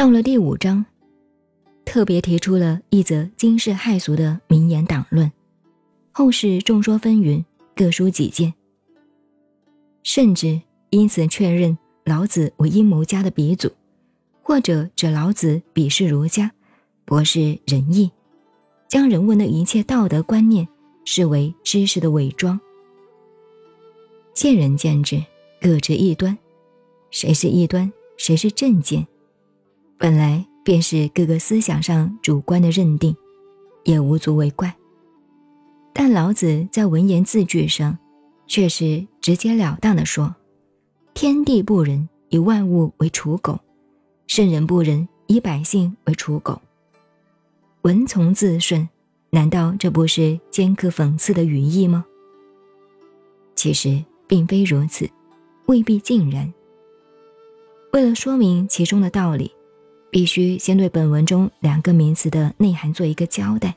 到了第五章，特别提出了一则惊世骇俗的名言党论，后世众说纷纭，各抒己见，甚至因此确认老子为阴谋家的鼻祖，或者指老子鄙视儒家，博视仁义，将人文的一切道德观念视为知识的伪装。见仁见智，各执一端，谁是异端，谁是正见，本来便是各个思想上主观的认定，也无足为怪。但老子在文言字句上，却是直截了当的说：“天地不仁，以万物为刍狗；圣人不仁，以百姓为刍狗。”文从字顺，难道这不是尖刻讽刺的语义吗？其实。并非如此，未必尽然。为了说明其中的道理，必须先对本文中两个名词的内涵做一个交代。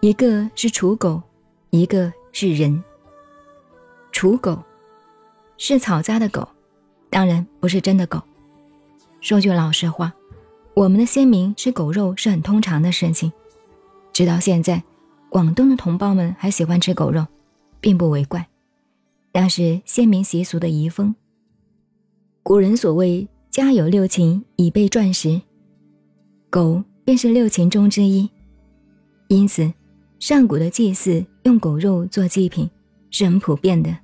一个是刍狗，一个是人。刍狗是草扎的狗，当然不是真的狗。说句老实话，我们的先民吃狗肉是很通常的事情，直到现在，广东的同胞们还喜欢吃狗肉，并不为怪。那是先民习俗的遗风。古人所谓“家有六禽，以备馔食”，狗便是六禽中之一。因此，上古的祭祀用狗肉做祭品是很普遍的。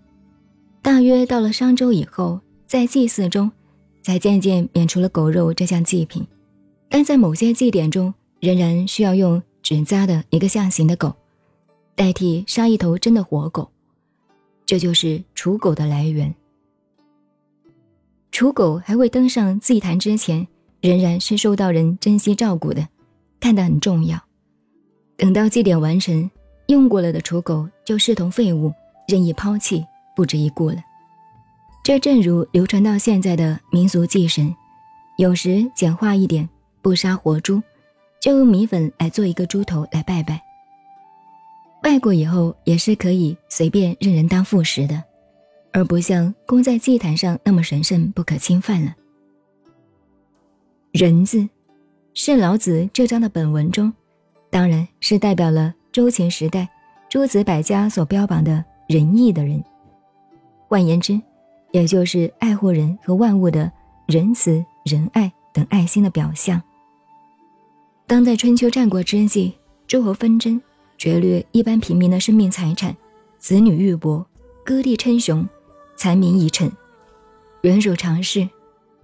大约到了商周以后，在祭祀中才渐渐免除了狗肉这项祭品，但在某些祭典中，仍然需要用纸扎的一个象形的狗，代替杀一头真的活狗。这就是刍狗的来源。刍狗还未登上祭坛之前，仍然是受到人珍惜照顾的，看得很重要。等到祭典完成，用过了的刍狗就视同废物，任意抛弃，不值一顾了。这正如流传到现在的民俗祭神，有时简化一点，不杀活猪，就用米粉来做一个猪头来拜拜。拜过以后也是可以随便任人当副食的，而不像供在祭坛上那么神圣不可侵犯了。人字，是老子这章的本文中，当然是代表了周秦时代诸子百家所标榜的仁义的人。换言之，也就是爱护人和万物的仁慈、仁爱等爱心的表象。当在春秋战国之际，诸侯纷争。劫掠一般平民的生命财产，子女玉帛，割地称雄，残民遗臣，人属常事。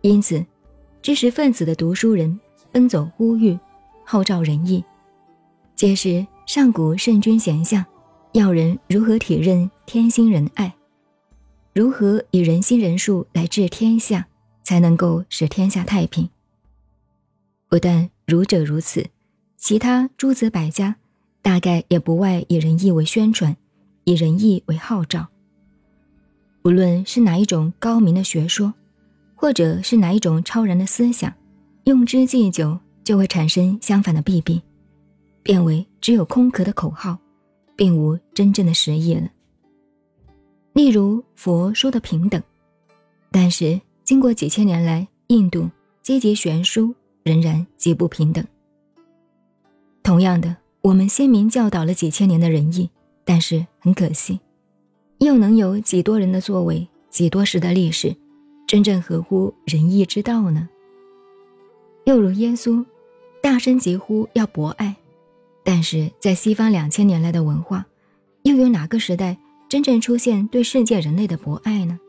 因此，知识分子的读书人奔走呼吁，号召仁义，揭示上古圣君贤相要人如何体认天心仁爱，如何以人心仁术来治天下，才能够使天下太平。不但儒者如此，其他诸子百家。大概也不外以仁义为宣传，以仁义为号召。无论是哪一种高明的学说，或者是哪一种超然的思想，用之既久，就会产生相反的弊病，变为只有空壳的口号，并无真正的实意了。例如佛说的平等，但是经过几千年来，印度阶级悬殊，仍然极不平等。同样的。我们先民教导了几千年的仁义，但是很可惜，又能有几多人的作为，几多时的历史，真正合乎仁义之道呢？又如耶稣，大声疾呼要博爱，但是在西方两千年来的文化，又有哪个时代真正出现对世界人类的博爱呢？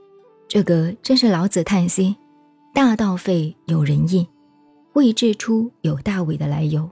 这个正是老子叹息：“大道废有仁义，未至出有大伪”的来由。